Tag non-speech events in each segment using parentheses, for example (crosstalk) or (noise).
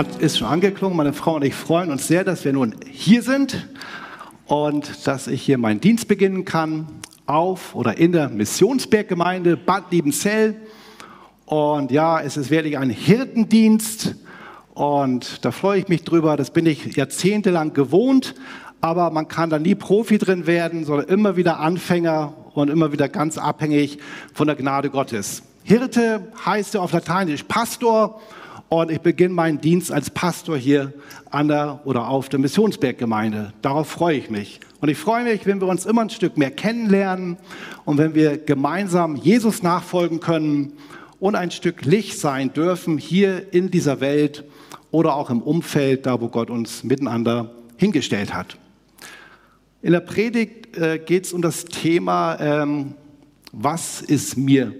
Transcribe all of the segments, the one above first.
Hat, ist schon angeklungen. Meine Frau und ich freuen uns sehr, dass wir nun hier sind und dass ich hier meinen Dienst beginnen kann auf oder in der Missionsberggemeinde Bad Liebenzell. Und ja, es ist wirklich ein Hirtendienst und da freue ich mich drüber. Das bin ich jahrzehntelang gewohnt, aber man kann da nie Profi drin werden, sondern immer wieder Anfänger und immer wieder ganz abhängig von der Gnade Gottes. Hirte heißt ja auf Lateinisch Pastor und ich beginne meinen Dienst als Pastor hier an der oder auf der Missionsberggemeinde. Darauf freue ich mich. Und ich freue mich, wenn wir uns immer ein Stück mehr kennenlernen und wenn wir gemeinsam Jesus nachfolgen können und ein Stück Licht sein dürfen hier in dieser Welt oder auch im Umfeld, da wo Gott uns miteinander hingestellt hat. In der Predigt äh, geht es um das Thema, ähm, was ist mir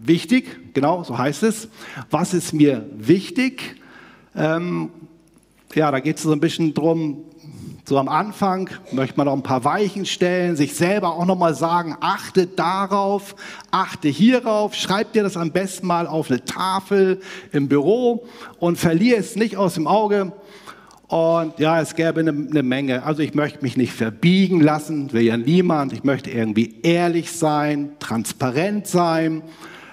wichtig? Genau, so heißt es. Was ist mir wichtig? Ähm, ja, da geht es so ein bisschen drum, so am Anfang möchte man noch ein paar Weichen stellen, sich selber auch nochmal sagen, achte darauf, achte hierauf, schreib dir das am besten mal auf eine Tafel im Büro und verliere es nicht aus dem Auge. Und ja, es gäbe eine, eine, Menge. Also ich möchte mich nicht verbiegen lassen, will ja niemand. Ich möchte irgendwie ehrlich sein, transparent sein,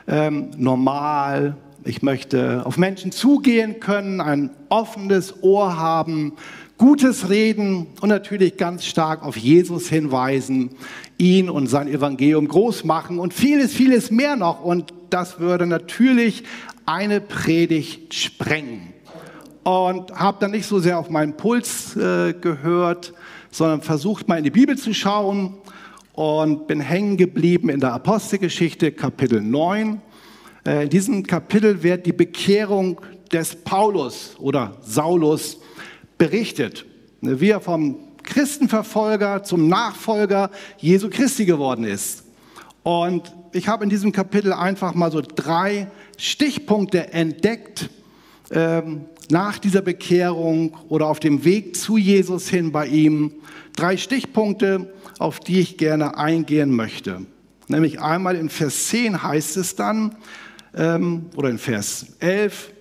ähm, normal. Ich möchte auf Menschen zugehen können, ein offenes Ohr haben, Gutes reden und natürlich ganz stark auf Jesus hinweisen, ihn und sein Evangelium groß machen und vieles, vieles mehr noch. Und das würde natürlich eine Predigt sprengen. Und habe dann nicht so sehr auf meinen Puls äh, gehört, sondern versucht mal in die Bibel zu schauen und bin hängen geblieben in der Apostelgeschichte Kapitel 9. Äh, in diesem Kapitel wird die Bekehrung des Paulus oder Saulus berichtet, wie er vom Christenverfolger zum Nachfolger Jesu Christi geworden ist. Und ich habe in diesem Kapitel einfach mal so drei Stichpunkte entdeckt ähm, nach dieser Bekehrung oder auf dem Weg zu Jesus hin bei ihm. Drei Stichpunkte, auf die ich gerne eingehen möchte. Nämlich einmal in Vers 10 heißt es dann, ähm, oder in Vers 11,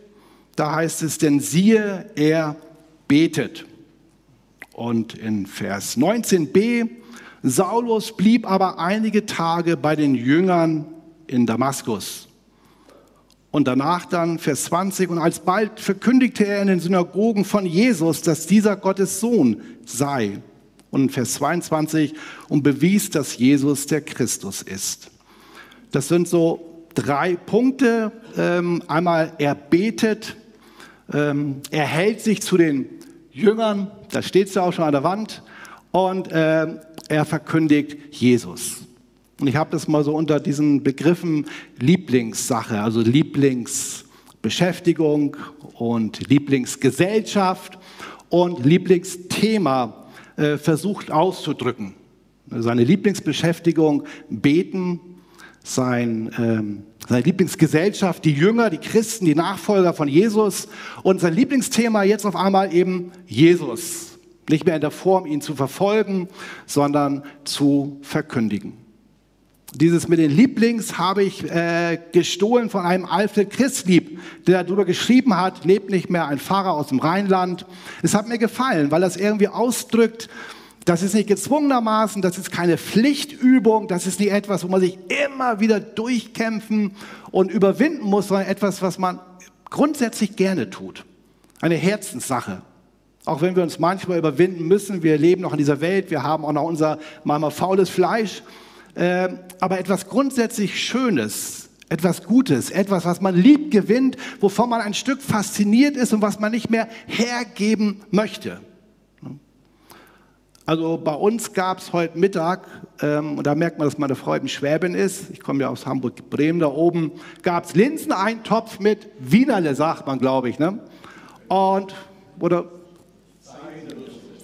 da heißt es, denn siehe, er betet. Und in Vers 19b, Saulus blieb aber einige Tage bei den Jüngern in Damaskus. Und danach dann Vers 20, und alsbald verkündigte er in den Synagogen von Jesus, dass dieser Gottes Sohn sei. Und Vers 22, und bewies, dass Jesus der Christus ist. Das sind so drei Punkte. Ähm, einmal, er betet, ähm, er hält sich zu den Jüngern, da steht es ja auch schon an der Wand, und äh, er verkündigt Jesus. Und ich habe das mal so unter diesen Begriffen Lieblingssache, also Lieblingsbeschäftigung und Lieblingsgesellschaft und Lieblingsthema äh, versucht auszudrücken. Seine Lieblingsbeschäftigung, Beten, sein, ähm, seine Lieblingsgesellschaft, die Jünger, die Christen, die Nachfolger von Jesus und sein Lieblingsthema jetzt auf einmal eben Jesus. Nicht mehr in der Form, ihn zu verfolgen, sondern zu verkündigen. Dieses mit den Lieblings habe ich äh, gestohlen von einem Alfred Christlieb, der darüber geschrieben hat, lebt nicht mehr, ein Pfarrer aus dem Rheinland. Es hat mir gefallen, weil das irgendwie ausdrückt, das ist nicht gezwungenermaßen, das ist keine Pflichtübung, das ist nicht etwas, wo man sich immer wieder durchkämpfen und überwinden muss, sondern etwas, was man grundsätzlich gerne tut. Eine Herzenssache. Auch wenn wir uns manchmal überwinden müssen, wir leben noch in dieser Welt, wir haben auch noch unser manchmal faules Fleisch, äh, aber etwas grundsätzlich Schönes, etwas Gutes, etwas, was man liebt, gewinnt, wovon man ein Stück fasziniert ist und was man nicht mehr hergeben möchte. Also bei uns gab es heute Mittag, ähm, und da merkt man, dass meine Freude Schwäbin ist, ich komme ja aus Hamburg-Bremen da oben, gab es Linseneintopf mit Wienerle, sagt man, glaube ich. Ne? Und, oder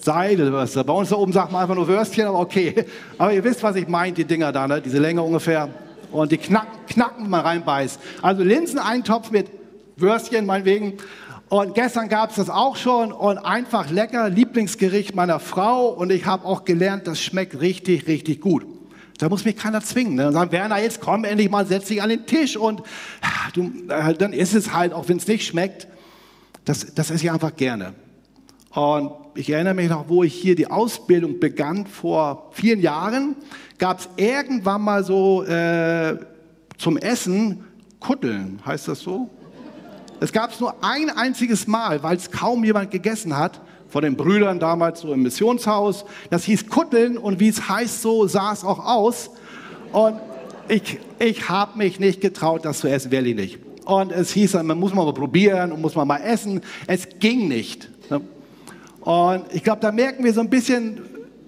Seidelwürste. Bei uns da oben sagt man einfach nur Würstchen, aber okay. Aber ihr wisst, was ich meine, die Dinger da, ne? diese Länge ungefähr. Und die knacken, knacken wenn man reinbeißt. Also Linseneintopf mit Würstchen, meinetwegen. Und gestern gab es das auch schon und einfach lecker, Lieblingsgericht meiner Frau. Und ich habe auch gelernt, das schmeckt richtig, richtig gut. Da muss mich keiner zwingen. Ne? Und sagen, Werner, jetzt komm endlich mal, setz dich an den Tisch und du, äh, dann ist es halt, auch wenn es nicht schmeckt, das, das esse ich einfach gerne. Und ich erinnere mich noch, wo ich hier die Ausbildung begann, vor vielen Jahren, gab es irgendwann mal so äh, zum Essen Kutteln, heißt das so? Es gab es nur ein einziges Mal, weil es kaum jemand gegessen hat von den Brüdern damals so im Missionshaus. Das hieß Kutteln und wie es heißt, so sah es auch aus. Und ich, ich habe mich nicht getraut, das zu essen, wirklich nicht. Und es hieß dann, man muss mal probieren und muss man mal essen. Es ging nicht. Und ich glaube, da merken wir so ein bisschen,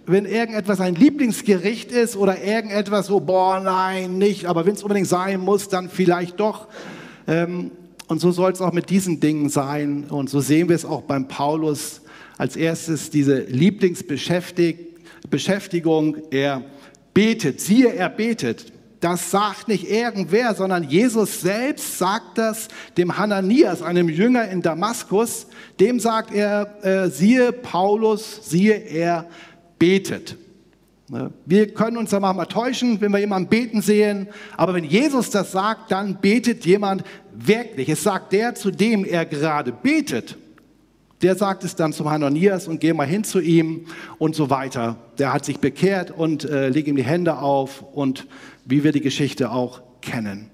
wenn irgendetwas ein Lieblingsgericht ist oder irgendetwas so, boah, nein, nicht, aber wenn es unbedingt sein muss, dann vielleicht doch. Ähm, und so soll es auch mit diesen Dingen sein. Und so sehen wir es auch beim Paulus als erstes diese Lieblingsbeschäftigung. Er betet, siehe, er betet. Das sagt nicht irgendwer, sondern Jesus selbst sagt das dem Hananias, einem Jünger in Damaskus. Dem sagt er, äh, siehe Paulus, siehe er betet. Ne? Wir können uns da manchmal täuschen, wenn wir jemanden beten sehen, aber wenn Jesus das sagt, dann betet jemand wirklich. Es sagt der, zu dem er gerade betet. Der sagt es dann zum Hananias und geh mal hin zu ihm und so weiter. Der hat sich bekehrt und äh, leg ihm die Hände auf und wie wir die Geschichte auch kennen.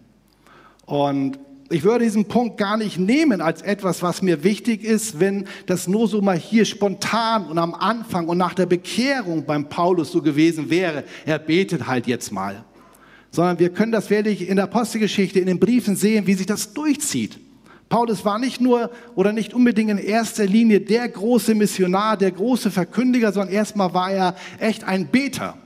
Und ich würde diesen Punkt gar nicht nehmen als etwas, was mir wichtig ist, wenn das nur so mal hier spontan und am Anfang und nach der Bekehrung beim Paulus so gewesen wäre. Er betet halt jetzt mal. Sondern wir können das wirklich in der Apostelgeschichte, in den Briefen sehen, wie sich das durchzieht. Paulus war nicht nur oder nicht unbedingt in erster Linie der große Missionar, der große Verkündiger, sondern erstmal war er echt ein Beter.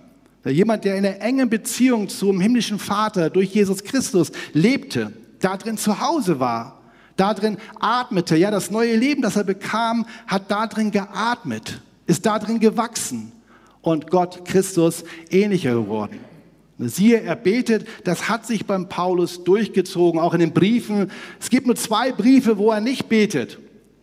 Jemand, der in einer engen Beziehung zum himmlischen Vater durch Jesus Christus lebte, da drin zu Hause war, da drin atmete. Ja, das neue Leben, das er bekam, hat da drin geatmet, ist da drin gewachsen und Gott Christus ähnlicher geworden. Siehe, er betet, das hat sich beim Paulus durchgezogen, auch in den Briefen. Es gibt nur zwei Briefe, wo er nicht betet.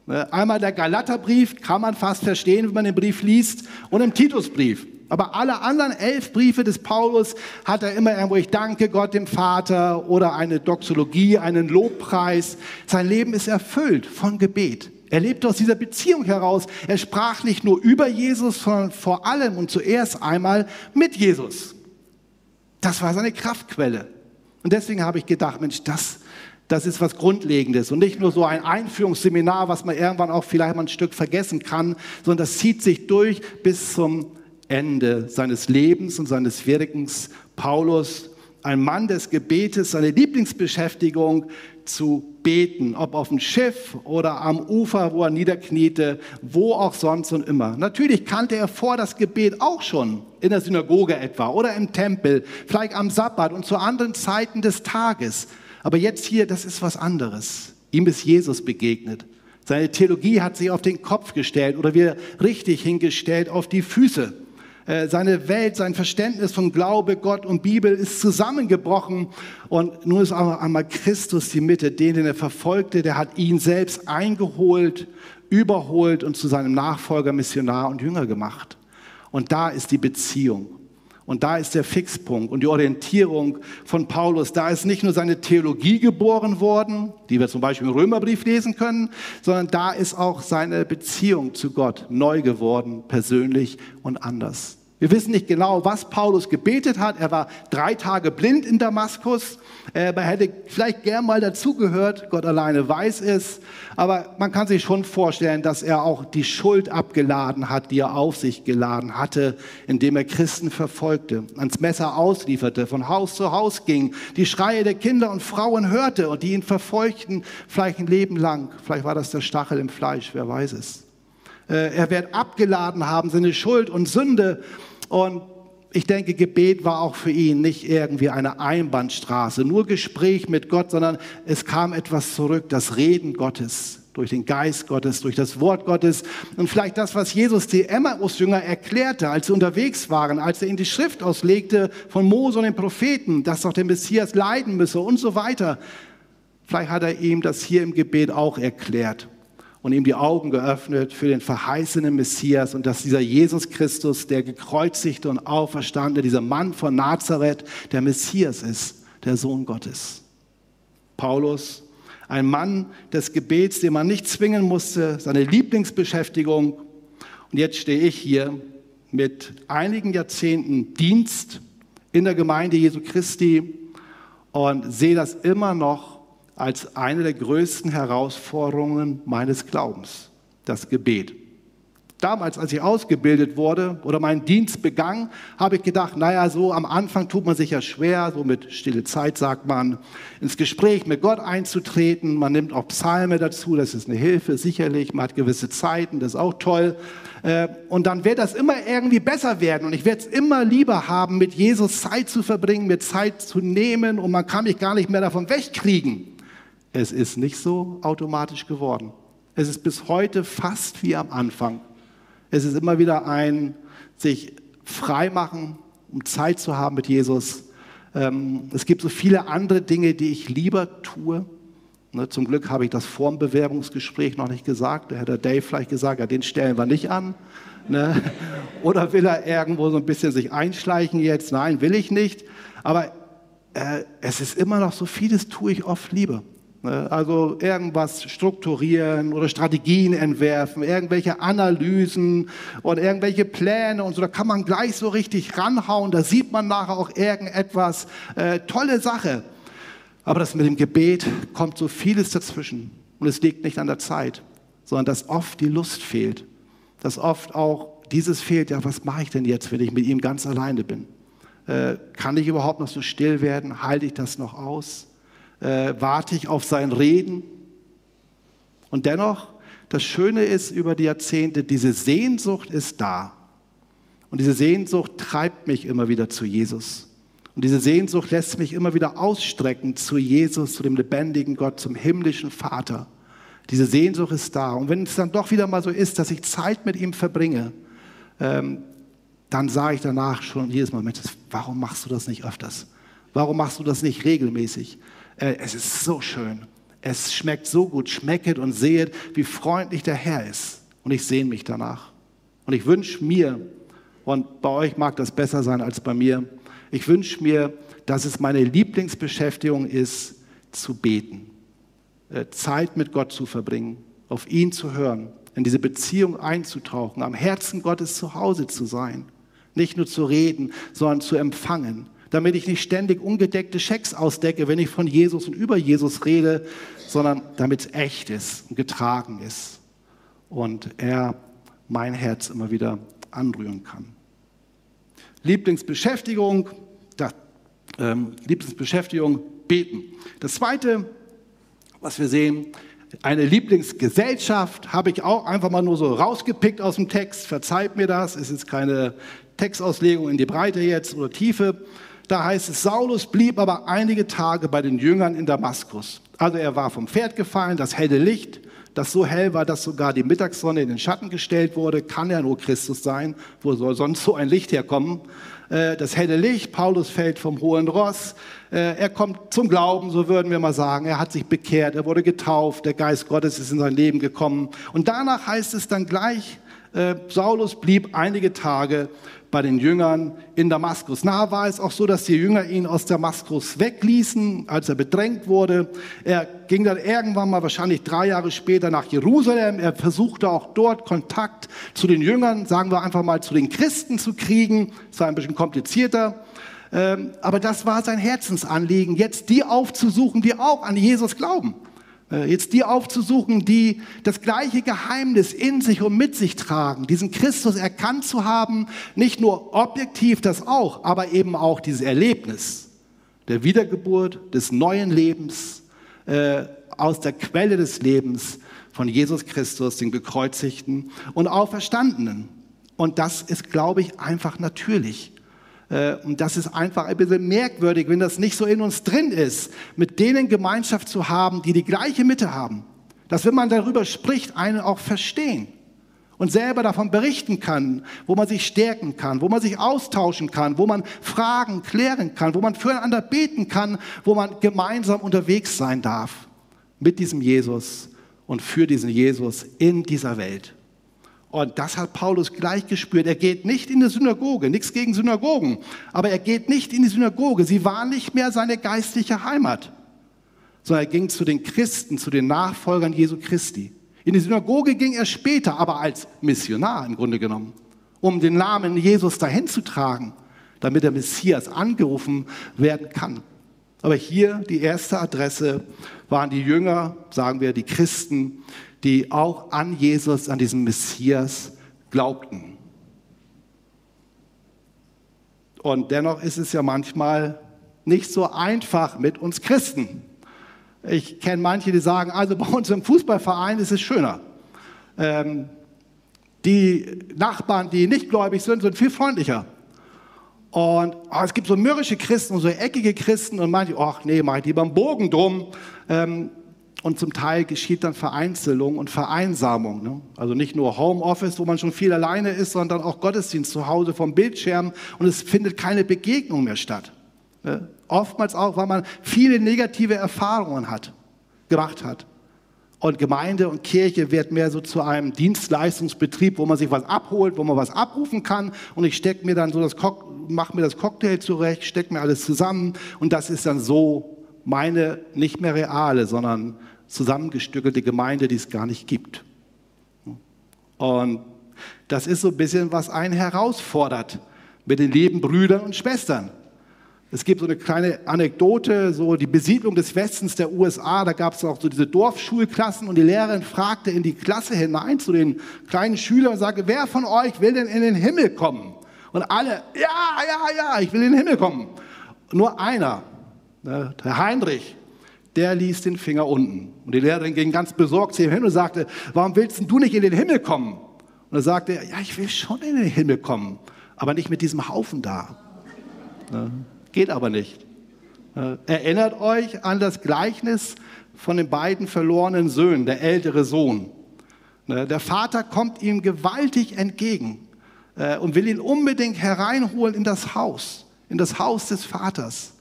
Einmal der Galaterbrief, kann man fast verstehen, wenn man den Brief liest, und im Titusbrief. Aber alle anderen elf Briefe des Paulus hat er immer irgendwo, ich danke Gott dem Vater oder eine Doxologie, einen Lobpreis. Sein Leben ist erfüllt von Gebet. Er lebte aus dieser Beziehung heraus. Er sprach nicht nur über Jesus, sondern vor allem und zuerst einmal mit Jesus. Das war seine Kraftquelle. Und deswegen habe ich gedacht, Mensch, das, das ist was Grundlegendes und nicht nur so ein Einführungsseminar, was man irgendwann auch vielleicht mal ein Stück vergessen kann, sondern das zieht sich durch bis zum Ende seines Lebens und seines Wirkens. Paulus, ein Mann des Gebetes, seine Lieblingsbeschäftigung, zu beten, ob auf dem Schiff oder am Ufer, wo er niederkniete, wo auch sonst und immer. Natürlich kannte er vor das Gebet auch schon in der Synagoge etwa oder im Tempel, vielleicht am Sabbat und zu anderen Zeiten des Tages. Aber jetzt hier, das ist was anderes. Ihm ist Jesus begegnet. Seine Theologie hat sich auf den Kopf gestellt oder wir richtig hingestellt auf die Füße. Äh, seine Welt, sein Verständnis von Glaube, Gott und Bibel ist zusammengebrochen. Und nun ist aber einmal Christus die Mitte, den, den er verfolgte, der hat ihn selbst eingeholt, überholt und zu seinem Nachfolger, Missionar und Jünger gemacht. Und da ist die Beziehung. Und da ist der Fixpunkt und die Orientierung von Paulus. Da ist nicht nur seine Theologie geboren worden, die wir zum Beispiel im Römerbrief lesen können, sondern da ist auch seine Beziehung zu Gott neu geworden, persönlich und anders. Wir wissen nicht genau, was Paulus gebetet hat. Er war drei Tage blind in Damaskus. Er hätte vielleicht gern mal dazugehört. Gott alleine weiß es. Aber man kann sich schon vorstellen, dass er auch die Schuld abgeladen hat, die er auf sich geladen hatte, indem er Christen verfolgte, ans Messer auslieferte, von Haus zu Haus ging, die Schreie der Kinder und Frauen hörte und die ihn verfolgten, vielleicht ein Leben lang. Vielleicht war das der Stachel im Fleisch, wer weiß es. Äh, er wird abgeladen haben, seine Schuld und Sünde und ich denke, Gebet war auch für ihn nicht irgendwie eine Einbahnstraße, nur Gespräch mit Gott, sondern es kam etwas zurück, das Reden Gottes durch den Geist Gottes, durch das Wort Gottes und vielleicht das, was Jesus die Emmaus-Jünger erklärte, als sie unterwegs waren, als er ihnen die Schrift auslegte von Mose und den Propheten, dass doch der Messias leiden müsse und so weiter. Vielleicht hat er ihm das hier im Gebet auch erklärt und ihm die Augen geöffnet für den verheißenen Messias und dass dieser Jesus Christus, der gekreuzigte und auferstandene, dieser Mann von Nazareth, der Messias ist, der Sohn Gottes. Paulus, ein Mann des Gebets, den man nicht zwingen musste, seine Lieblingsbeschäftigung. Und jetzt stehe ich hier mit einigen Jahrzehnten Dienst in der Gemeinde Jesu Christi und sehe das immer noch als eine der größten Herausforderungen meines Glaubens, das Gebet. Damals, als ich ausgebildet wurde oder meinen Dienst begann, habe ich gedacht, naja, so am Anfang tut man sich ja schwer, so mit stille Zeit sagt man, ins Gespräch mit Gott einzutreten. Man nimmt auch Psalme dazu, das ist eine Hilfe, sicherlich. Man hat gewisse Zeiten, das ist auch toll. Äh, und dann wird das immer irgendwie besser werden und ich werde es immer lieber haben, mit Jesus Zeit zu verbringen, mir Zeit zu nehmen und man kann mich gar nicht mehr davon wegkriegen. Es ist nicht so automatisch geworden. Es ist bis heute fast wie am Anfang. Es ist immer wieder ein sich frei machen, um Zeit zu haben mit Jesus. Ähm, es gibt so viele andere Dinge, die ich lieber tue. Ne, zum Glück habe ich das vor dem Bewerbungsgespräch noch nicht gesagt. Da hätte Dave vielleicht gesagt, ja, den stellen wir nicht an. Ne? (laughs) Oder will er irgendwo so ein bisschen sich einschleichen jetzt? Nein, will ich nicht. Aber äh, es ist immer noch so vieles, tue ich oft lieber. Ne? Also irgendwas strukturieren oder Strategien entwerfen, irgendwelche Analysen und irgendwelche Pläne und so. Da kann man gleich so richtig ranhauen. Da sieht man nachher auch irgendetwas. Äh, tolle Sache. Aber das mit dem Gebet kommt so vieles dazwischen. Und es liegt nicht an der Zeit, sondern dass oft die Lust fehlt. Dass oft auch dieses fehlt. Ja, was mache ich denn jetzt, wenn ich mit ihm ganz alleine bin? Äh, kann ich überhaupt noch so still werden? Halte ich das noch aus? Äh, warte ich auf sein Reden. Und dennoch, das Schöne ist über die Jahrzehnte, diese Sehnsucht ist da. Und diese Sehnsucht treibt mich immer wieder zu Jesus. Und diese Sehnsucht lässt mich immer wieder ausstrecken zu Jesus, zu dem lebendigen Gott, zum himmlischen Vater. Diese Sehnsucht ist da. Und wenn es dann doch wieder mal so ist, dass ich Zeit mit ihm verbringe, ähm, dann sage ich danach schon jedes Mal, Mensch, warum machst du das nicht öfters? Warum machst du das nicht regelmäßig? Äh, es ist so schön. Es schmeckt so gut. Schmecket und sehet, wie freundlich der Herr ist. Und ich sehne mich danach. Und ich wünsche mir, und bei euch mag das besser sein als bei mir, ich wünsche mir, dass es meine Lieblingsbeschäftigung ist, zu beten, äh, Zeit mit Gott zu verbringen, auf ihn zu hören, in diese Beziehung einzutauchen, am Herzen Gottes zu Hause zu sein. Nicht nur zu reden, sondern zu empfangen damit ich nicht ständig ungedeckte Schecks ausdecke, wenn ich von Jesus und über Jesus rede, sondern damit es echt ist und getragen ist und er mein Herz immer wieder anrühren kann. Lieblingsbeschäftigung, das, ähm, Lieblingsbeschäftigung, beten. Das zweite, was wir sehen, eine Lieblingsgesellschaft habe ich auch einfach mal nur so rausgepickt aus dem Text. Verzeiht mir das, es ist keine Textauslegung in die Breite jetzt oder Tiefe, da heißt es, Saulus blieb aber einige Tage bei den Jüngern in Damaskus. Also er war vom Pferd gefallen, das helle Licht, das so hell war, dass sogar die Mittagssonne in den Schatten gestellt wurde, kann ja nur Christus sein. Wo soll sonst so ein Licht herkommen? Äh, das helle Licht, Paulus fällt vom hohen Ross, äh, er kommt zum Glauben, so würden wir mal sagen. Er hat sich bekehrt, er wurde getauft, der Geist Gottes ist in sein Leben gekommen. Und danach heißt es dann gleich, äh, Saulus blieb einige Tage bei den Jüngern in Damaskus. Na, war es auch so, dass die Jünger ihn aus Damaskus wegließen, als er bedrängt wurde. Er ging dann irgendwann mal wahrscheinlich drei Jahre später nach Jerusalem. Er versuchte auch dort Kontakt zu den Jüngern, sagen wir einfach mal zu den Christen zu kriegen. Das war ein bisschen komplizierter. Ähm, aber das war sein Herzensanliegen, jetzt die aufzusuchen, die auch an Jesus glauben. Äh, jetzt die aufzusuchen, die das gleiche Geheimnis in sich und mit sich tragen, diesen Christus erkannt zu haben, nicht nur objektiv das auch, aber eben auch dieses Erlebnis der Wiedergeburt, des neuen Lebens, äh, aus der Quelle des Lebens von Jesus Christus, den gekreuzigten und auferstandenen. Und das ist, glaube ich, einfach natürlich. Äh, und das ist einfach ein bisschen merkwürdig, wenn das nicht so in uns drin ist, mit denen Gemeinschaft zu haben, die die gleiche Mitte haben, Dass wenn man darüber spricht, einen auch verstehen und selber davon berichten kann, wo man sich stärken kann, wo man sich austauschen kann, wo man Fragen klären kann, wo man füreinander beten kann, wo man gemeinsam unterwegs sein darf mit diesem Jesus und für diesen Jesus in dieser Welt. Und das hat Paulus gleich gespürt. Er geht nicht in die Synagoge, nichts gegen Synagogen, aber er geht nicht in die Synagoge. Sie war nicht mehr seine geistliche Heimat, sondern er ging zu den Christen, zu den Nachfolgern Jesu Christi. In die Synagoge ging er später, aber als Missionar im Grunde genommen, um den Namen Jesus dahin zu tragen, damit der Messias angerufen werden kann. Aber hier die erste Adresse waren die Jünger, sagen wir die Christen, die auch an Jesus, an diesen Messias glaubten. Und dennoch ist es ja manchmal nicht so einfach mit uns Christen. Ich kenne manche, die sagen, also bei uns im Fußballverein ist es schöner. Ähm, die Nachbarn, die nicht gläubig sind, sind viel freundlicher. Und oh, es gibt so mürrische Christen und so eckige Christen und manche, ach nee, mach ich lieber einen Bogen drum. Ähm, und zum Teil geschieht dann Vereinzelung und Vereinsamung. Ne? Also nicht nur Homeoffice, wo man schon viel alleine ist, sondern auch Gottesdienst zu Hause vom Bildschirm und es findet keine Begegnung mehr statt. Ne? Oftmals auch, weil man viele negative Erfahrungen hat, gemacht hat. Und Gemeinde und Kirche wird mehr so zu einem Dienstleistungsbetrieb, wo man sich was abholt, wo man was abrufen kann. Und ich stecke mir dann so das, mache mir das Cocktail zurecht, stecke mir alles zusammen. Und das ist dann so meine nicht mehr reale, sondern zusammengestückelte Gemeinde, die es gar nicht gibt. Und das ist so ein bisschen, was einen herausfordert mit den lieben Brüdern und Schwestern. Es gibt so eine kleine Anekdote, so die Besiedlung des Westens der USA, da gab es auch so diese Dorfschulklassen und die Lehrerin fragte in die Klasse hinein zu den kleinen Schülern und sagte, wer von euch will denn in den Himmel kommen? Und alle, ja, ja, ja, ich will in den Himmel kommen. Nur einer, ne, der Heinrich, der ließ den Finger unten. Und die Lehrerin ging ganz besorgt zu ihm hin und sagte, warum willst du nicht in den Himmel kommen? Und er sagte, ja, ich will schon in den Himmel kommen, aber nicht mit diesem Haufen da. Ne? Geht aber nicht. Äh, erinnert euch an das Gleichnis von den beiden verlorenen Söhnen, der ältere Sohn. Ne, der Vater kommt ihm gewaltig entgegen äh, und will ihn unbedingt hereinholen in das Haus, in das Haus des Vaters.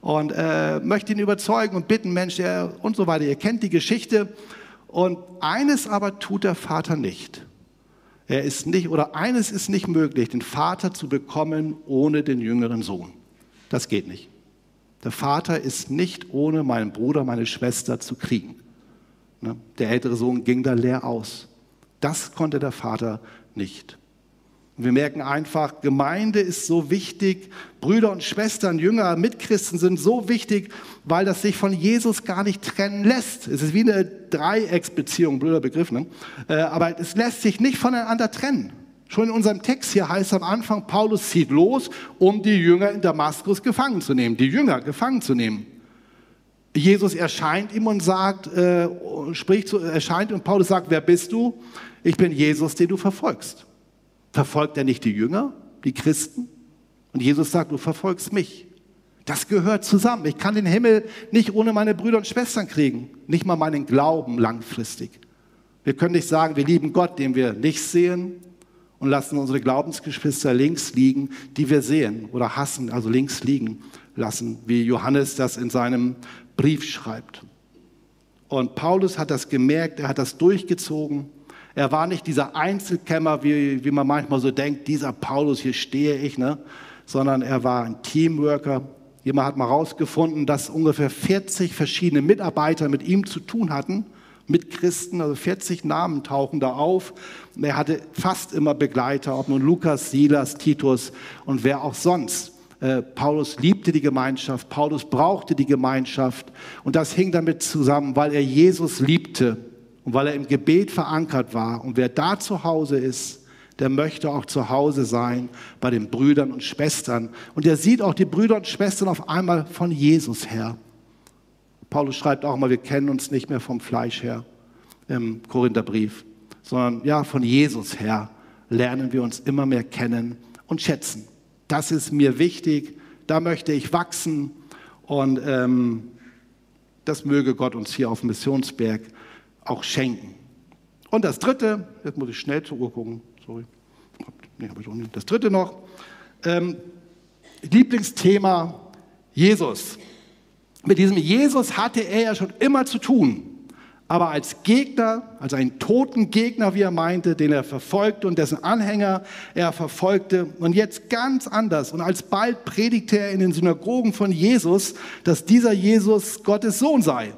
Und äh, möchte ihn überzeugen und bitten, Mensch, er, und so weiter. Ihr kennt die Geschichte. Und eines aber tut der Vater nicht. Er ist nicht, oder eines ist nicht möglich, den Vater zu bekommen ohne den jüngeren Sohn. Das geht nicht. Der Vater ist nicht ohne meinen Bruder, meine Schwester zu kriegen. Ne? Der ältere Sohn ging da leer aus. Das konnte der Vater nicht. Wir merken einfach, Gemeinde ist so wichtig, Brüder und Schwestern, Jünger, Mitchristen sind so wichtig, weil das sich von Jesus gar nicht trennen lässt. Es ist wie eine Dreiecksbeziehung, blöder Begriff, ne? Äh, aber es lässt sich nicht voneinander trennen. Schon in unserem Text hier heißt am Anfang, Paulus zieht los, um die Jünger in Damaskus gefangen zu nehmen, die Jünger gefangen zu nehmen. Jesus erscheint ihm und sagt, äh, spricht zu, erscheint und Paulus sagt, wer bist du? Ich bin Jesus, den du verfolgst. Verfolgt er nicht die Jünger, die Christen? Und Jesus sagt, du verfolgst mich. Das gehört zusammen. Ich kann den Himmel nicht ohne meine Brüder und Schwestern kriegen, nicht mal meinen Glauben langfristig. Wir können nicht sagen, wir lieben Gott, den wir nicht sehen, und lassen unsere Glaubensgeschwister links liegen, die wir sehen oder hassen, also links liegen lassen, wie Johannes das in seinem Brief schreibt. Und Paulus hat das gemerkt, er hat das durchgezogen. Er war nicht dieser Einzelkämmer, wie, wie man manchmal so denkt, dieser Paulus, hier stehe ich, ne? sondern er war ein Teamworker. Jemand hat mal herausgefunden, dass ungefähr 40 verschiedene Mitarbeiter mit ihm zu tun hatten mit Christen, also 40 Namen tauchen da auf. Er hatte fast immer Begleiter, ob nun Lukas, Silas, Titus und wer auch sonst. Äh, Paulus liebte die Gemeinschaft, Paulus brauchte die Gemeinschaft und das hing damit zusammen, weil er Jesus liebte und weil er im Gebet verankert war. Und wer da zu Hause ist, der möchte auch zu Hause sein bei den Brüdern und Schwestern. Und er sieht auch die Brüder und Schwestern auf einmal von Jesus her. Paulus schreibt auch mal, wir kennen uns nicht mehr vom Fleisch her im Korintherbrief, sondern ja, von Jesus her lernen wir uns immer mehr kennen und schätzen. Das ist mir wichtig, da möchte ich wachsen und ähm, das möge Gott uns hier auf dem Missionsberg auch schenken. Und das dritte, jetzt muss ich schnell zur Uhr gucken, sorry. Nee, habe ich auch nicht. Das dritte noch, ähm, Lieblingsthema Jesus. Mit diesem Jesus hatte er ja schon immer zu tun aber als Gegner, als einen toten Gegner, wie er meinte, den er verfolgte und dessen Anhänger er verfolgte. Und jetzt ganz anders. Und alsbald predigte er in den Synagogen von Jesus, dass dieser Jesus Gottes Sohn sei.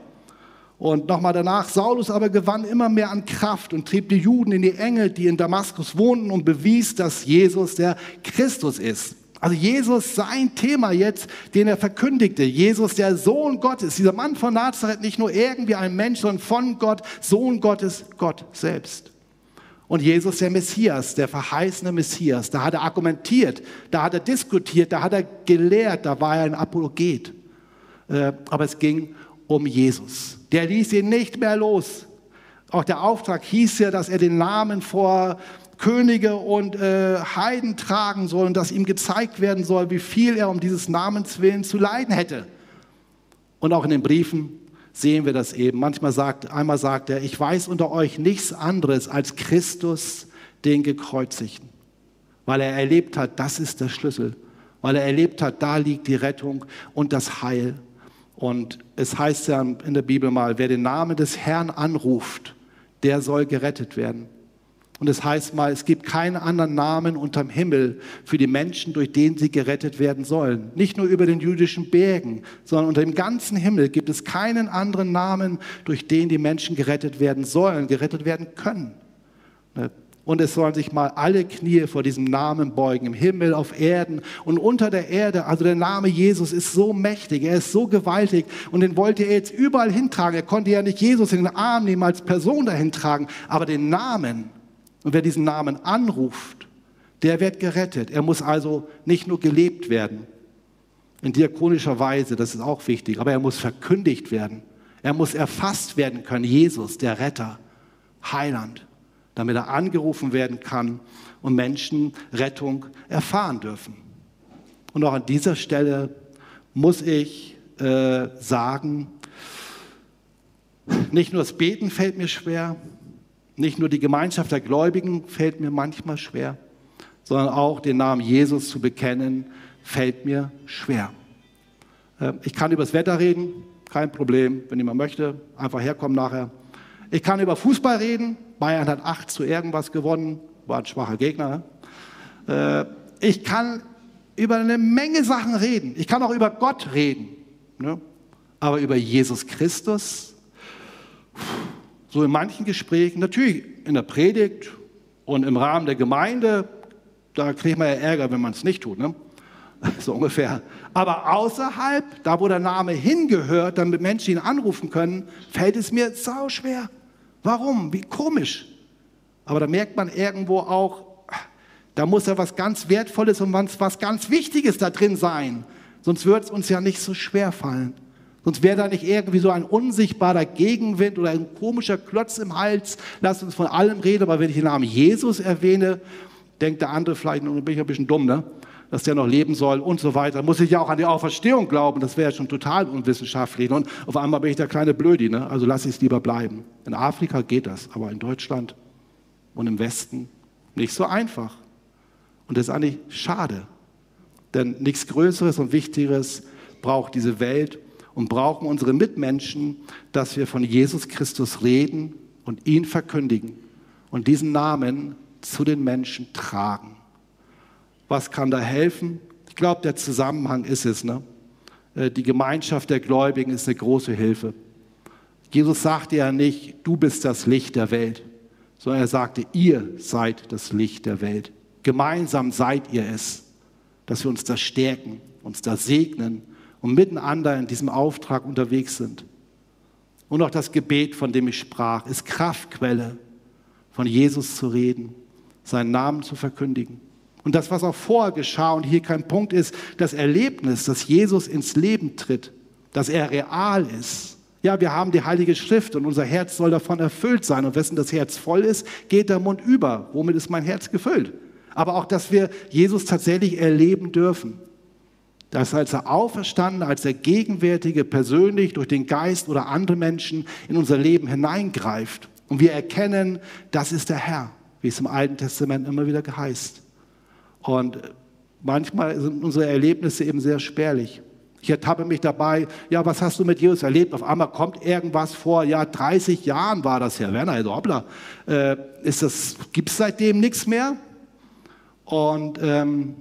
Und nochmal danach, Saulus aber gewann immer mehr an Kraft und trieb die Juden in die Enge, die in Damaskus wohnten und bewies, dass Jesus der Christus ist. Also Jesus, sein Thema jetzt, den er verkündigte. Jesus, der Sohn Gottes. Dieser Mann von Nazareth, nicht nur irgendwie ein Mensch, sondern von Gott, Sohn Gottes, Gott selbst. Und Jesus, der Messias, der verheißene Messias, da hat er argumentiert, da hat er diskutiert, da hat er gelehrt, da war er ein Apologet. Äh, aber es ging um Jesus. Der ließ ihn nicht mehr los. Auch der Auftrag hieß ja, dass er den Namen vor Könige und äh, Heiden tragen soll und dass ihm gezeigt werden soll, wie viel er um dieses Namens willen zu leiden hätte. Und auch in den Briefen sehen wir das eben. Manchmal sagt, einmal sagt er, ich weiß unter euch nichts anderes als Christus, den Gekreuzigten. Weil er erlebt hat, das ist der Schlüssel. Weil er erlebt hat, da liegt die Rettung und das Heil. Und es heißt ja in der Bibel mal, wer den Namen des Herrn anruft, der soll gerettet werden. Und es heißt mal, es gibt keinen anderen Namen unterm Himmel für die Menschen, durch den sie gerettet werden sollen. Nicht nur über den jüdischen Bergen, sondern unter dem ganzen Himmel gibt es keinen anderen Namen, durch den die Menschen gerettet werden sollen, gerettet werden können. Und es sollen sich mal alle Knie vor diesem Namen beugen, im Himmel, auf Erden und unter der Erde. Also der Name Jesus ist so mächtig, er ist so gewaltig und den wollte er jetzt überall hintragen. Er konnte ja nicht Jesus in den Arm nehmen, als Person dahin tragen, aber den Namen, und wer diesen Namen anruft, der wird gerettet. Er muss also nicht nur gelebt werden, in diakonischer Weise, das ist auch wichtig, aber er muss verkündigt werden. Er muss erfasst werden können, Jesus, der Retter, Heiland, damit er angerufen werden kann und Menschen Rettung erfahren dürfen. Und auch an dieser Stelle muss ich äh, sagen, nicht nur das Beten fällt mir schwer, nicht nur die Gemeinschaft der Gläubigen fällt mir manchmal schwer, sondern auch den Namen Jesus zu bekennen, fällt mir schwer. Ähm, ich kann über das Wetter reden, kein Problem, wenn jemand möchte, einfach herkommen nachher. Ich kann über Fußball reden, Bayern hat 8 zu irgendwas gewonnen, war ein schwacher Gegner. Äh, ich kann über eine Menge Sachen reden, ich kann auch über Gott reden, ne? aber über Jesus Christus, so in manchen Gesprächen, natürlich in der Predigt und im Rahmen der Gemeinde, da kriegt man ja Ärger, wenn man es nicht tut, ne? (laughs) so ungefähr. Aber außerhalb, da wo der Name hingehört, damit Menschen ihn anrufen können, fällt es mir sau schwer. Warum? Wie komisch. Aber da merkt man irgendwo auch, da muss ja was ganz Wertvolles und was ganz Wichtiges da drin sein. Sonst wird es uns ja nicht so schwer fallen. Sonst wäre da nicht irgendwie so ein unsichtbarer Gegenwind oder ein komischer Klotz im Hals. Lass uns von allem reden, aber wenn ich den Namen Jesus erwähne, denkt der andere vielleicht, nun bin ich ein bisschen dumm, ne? Dass der noch leben soll und so weiter. Muss ich ja auch an die Auferstehung glauben, das wäre schon total unwissenschaftlich. Und auf einmal bin ich der kleine Blödi, ne? also lass ich es lieber bleiben. In Afrika geht das, aber in Deutschland und im Westen nicht so einfach. Und das ist eigentlich schade, denn nichts Größeres und Wichtigeres braucht diese Welt und brauchen unsere Mitmenschen, dass wir von Jesus Christus reden und ihn verkündigen und diesen Namen zu den Menschen tragen. Was kann da helfen? Ich glaube, der Zusammenhang ist es. Ne? Äh, die Gemeinschaft der Gläubigen ist eine große Hilfe. Jesus sagte ja nicht, du bist das Licht der Welt, sondern er sagte, ihr seid das Licht der Welt. Gemeinsam seid ihr es, dass wir uns da stärken, uns da segnen und miteinander in diesem Auftrag unterwegs sind. Und auch das Gebet, von dem ich sprach, ist Kraftquelle, von Jesus zu reden, seinen Namen zu verkündigen. Und das, was auch vorher geschah und hier kein Punkt ist, das Erlebnis, dass Jesus ins Leben tritt, dass er real ist. Ja, wir haben die Heilige Schrift und unser Herz soll davon erfüllt sein. Und wessen das Herz voll ist, geht der Mund über. Womit ist mein Herz gefüllt? Aber auch, dass wir Jesus tatsächlich erleben dürfen dass als er auferstanden, als er gegenwärtige persönlich durch den Geist oder andere Menschen in unser Leben hineingreift und wir erkennen, das ist der Herr, wie es im Alten Testament immer wieder heißt. Und manchmal sind unsere Erlebnisse eben sehr spärlich. Ich ertappe mich dabei, ja, was hast du mit Jesus erlebt? Auf einmal kommt irgendwas vor, ja, 30 Jahren war das ja, Werner, also hoppla, äh, gibt es seitdem nichts mehr? Und ähm,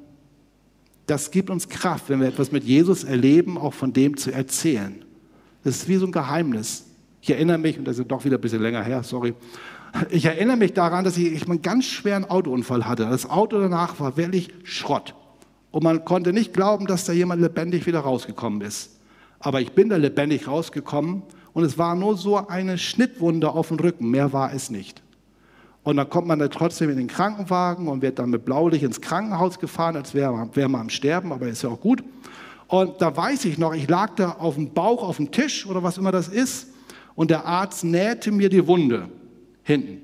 das gibt uns Kraft, wenn wir etwas mit Jesus erleben, auch von dem zu erzählen. Das ist wie so ein Geheimnis. Ich erinnere mich, und das ist doch wieder ein bisschen länger her, sorry, ich erinnere mich daran, dass ich, einen ganz schweren Autounfall hatte. Das Auto danach war wirklich Schrott. Und man konnte nicht glauben, dass da jemand lebendig wieder rausgekommen ist. Aber ich bin da lebendig rausgekommen und es war nur so eine Schnittwunde auf dem Rücken, mehr war es nicht. Und dann kommt man da trotzdem in den Krankenwagen und wird dann mit Blaulicht ins Krankenhaus gefahren, als wäre wär man am Sterben, aber ist ja auch gut. Und da weiß ich noch, ich lag da auf dem Bauch, auf dem Tisch oder was immer das ist und der Arzt nähte mir die Wunde hinten.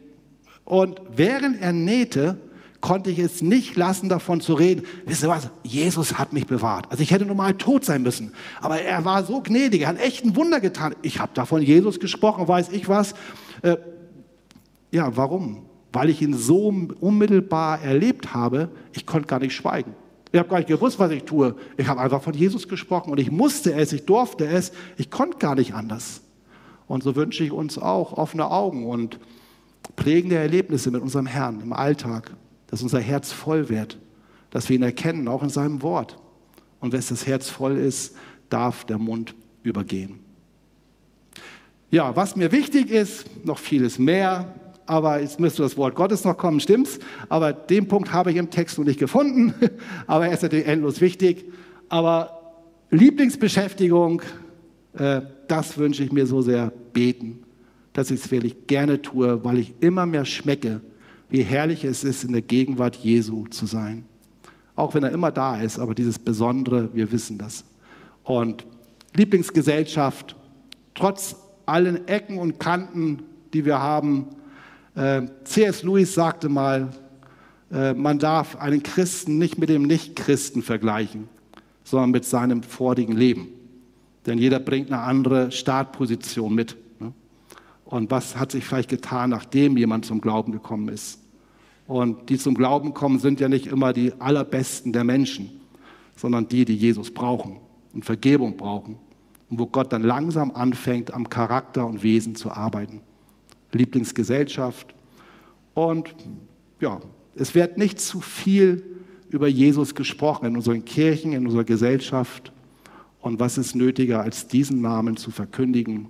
Und während er nähte, konnte ich es nicht lassen, davon zu reden. Wisst ihr was? Jesus hat mich bewahrt. Also ich hätte normal tot sein müssen. Aber er war so gnädig, er hat echt ein Wunder getan. Ich habe davon Jesus gesprochen, weiß ich was. Äh, ja, warum? Weil ich ihn so unmittelbar erlebt habe, ich konnte gar nicht schweigen. Ich habe gar nicht gewusst, was ich tue. Ich habe einfach von Jesus gesprochen und ich musste es, ich durfte es, ich konnte gar nicht anders. Und so wünsche ich uns auch offene Augen und prägende Erlebnisse mit unserem Herrn im Alltag dass unser Herz voll wird, dass wir ihn erkennen, auch in seinem Wort. Und wenn das Herz voll ist, darf der Mund übergehen. Ja, was mir wichtig ist, noch vieles mehr, aber jetzt müsste das Wort Gottes noch kommen, stimmt's? Aber den Punkt habe ich im Text noch nicht gefunden, (laughs) aber er ist natürlich endlos wichtig. Aber Lieblingsbeschäftigung, äh, das wünsche ich mir so sehr beten, dass ich es wirklich gerne tue, weil ich immer mehr schmecke, wie herrlich es ist, in der Gegenwart Jesu zu sein. Auch wenn er immer da ist, aber dieses Besondere, wir wissen das. Und Lieblingsgesellschaft, trotz allen Ecken und Kanten, die wir haben, äh, C.S. Lewis sagte mal, äh, man darf einen Christen nicht mit dem Nichtchristen vergleichen, sondern mit seinem vorigen Leben. Denn jeder bringt eine andere Startposition mit. Und was hat sich vielleicht getan, nachdem jemand zum Glauben gekommen ist? Und die zum Glauben kommen, sind ja nicht immer die allerbesten der Menschen, sondern die, die Jesus brauchen und Vergebung brauchen. Und wo Gott dann langsam anfängt, am Charakter und Wesen zu arbeiten. Lieblingsgesellschaft. Und ja, es wird nicht zu viel über Jesus gesprochen in unseren Kirchen, in unserer Gesellschaft. Und was ist nötiger, als diesen Namen zu verkündigen?